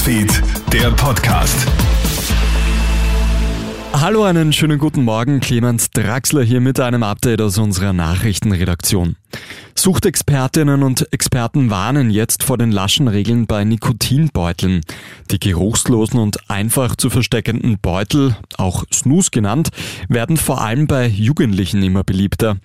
Newsfeed, der Podcast. Hallo, einen schönen guten Morgen. Clemens Draxler hier mit einem Update aus unserer Nachrichtenredaktion. Suchtexpertinnen und Experten warnen jetzt vor den laschen Regeln bei Nikotinbeuteln. Die geruchslosen und einfach zu versteckenden Beutel, auch Snus genannt, werden vor allem bei Jugendlichen immer beliebter.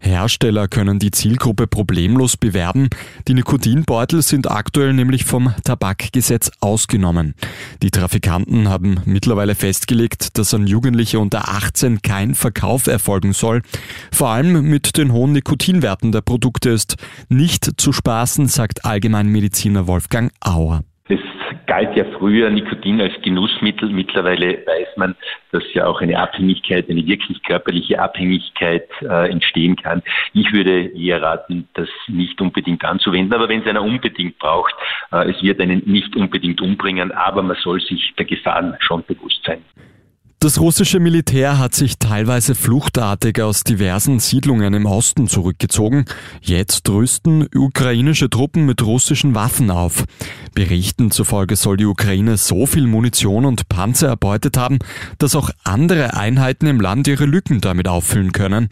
Hersteller können die Zielgruppe problemlos bewerben. Die Nikotinbeutel sind aktuell nämlich vom Tabakgesetz ausgenommen. Die Trafikanten haben mittlerweile festgelegt, dass an Jugendliche unter 18 kein Verkauf erfolgen soll. Vor allem mit den hohen Nikotinwerten der Produkte Produkte ist nicht zu spaßen, sagt Allgemeinmediziner Wolfgang Auer. Es galt ja früher Nikotin als Genussmittel. Mittlerweile weiß man, dass ja auch eine Abhängigkeit, eine wirklich körperliche Abhängigkeit äh, entstehen kann. Ich würde eher raten, das nicht unbedingt anzuwenden. Aber wenn es einer unbedingt braucht, äh, es wird einen nicht unbedingt umbringen, aber man soll sich der Gefahren schon bewusst sein. Das russische Militär hat sich teilweise fluchtartig aus diversen Siedlungen im Osten zurückgezogen. Jetzt rüsten ukrainische Truppen mit russischen Waffen auf. Berichten zufolge soll die Ukraine so viel Munition und Panzer erbeutet haben, dass auch andere Einheiten im Land ihre Lücken damit auffüllen können.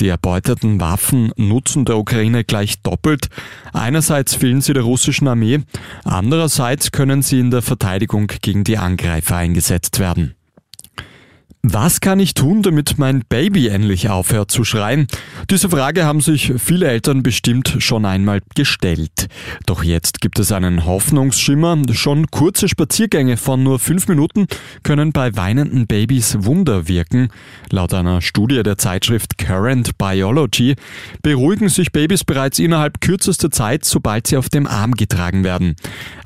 Die erbeuteten Waffen nutzen der Ukraine gleich doppelt. Einerseits fehlen sie der russischen Armee, andererseits können sie in der Verteidigung gegen die Angreifer eingesetzt werden. Was kann ich tun, damit mein Baby endlich aufhört zu schreien? Diese Frage haben sich viele Eltern bestimmt schon einmal gestellt. Doch jetzt gibt es einen Hoffnungsschimmer. Schon kurze Spaziergänge von nur fünf Minuten können bei weinenden Babys Wunder wirken. Laut einer Studie der Zeitschrift Current Biology beruhigen sich Babys bereits innerhalb kürzester Zeit, sobald sie auf dem Arm getragen werden.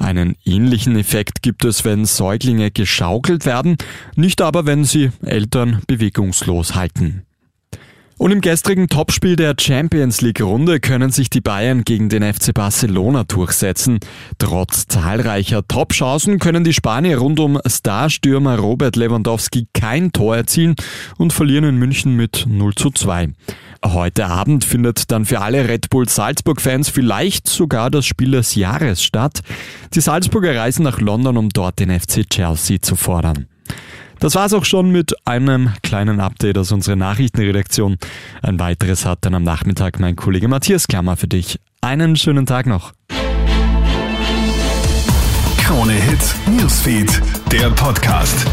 Einen ähnlichen Effekt gibt es, wenn Säuglinge geschaukelt werden, nicht aber, wenn sie Eltern bewegungslos halten. Und im gestrigen Topspiel der Champions League Runde können sich die Bayern gegen den FC Barcelona durchsetzen. Trotz zahlreicher Top-Chancen können die Spanier rund um Starstürmer Robert Lewandowski kein Tor erzielen und verlieren in München mit 0 zu 2. Heute Abend findet dann für alle Red Bull Salzburg-Fans vielleicht sogar das Spiel des Jahres statt. Die Salzburger reisen nach London, um dort den FC Chelsea zu fordern. Das war's auch schon mit einem kleinen Update aus unserer Nachrichtenredaktion. Ein weiteres hat dann am Nachmittag mein Kollege Matthias Klammer für dich. Einen schönen Tag noch. Krone Hits, Newsfeed, der Podcast.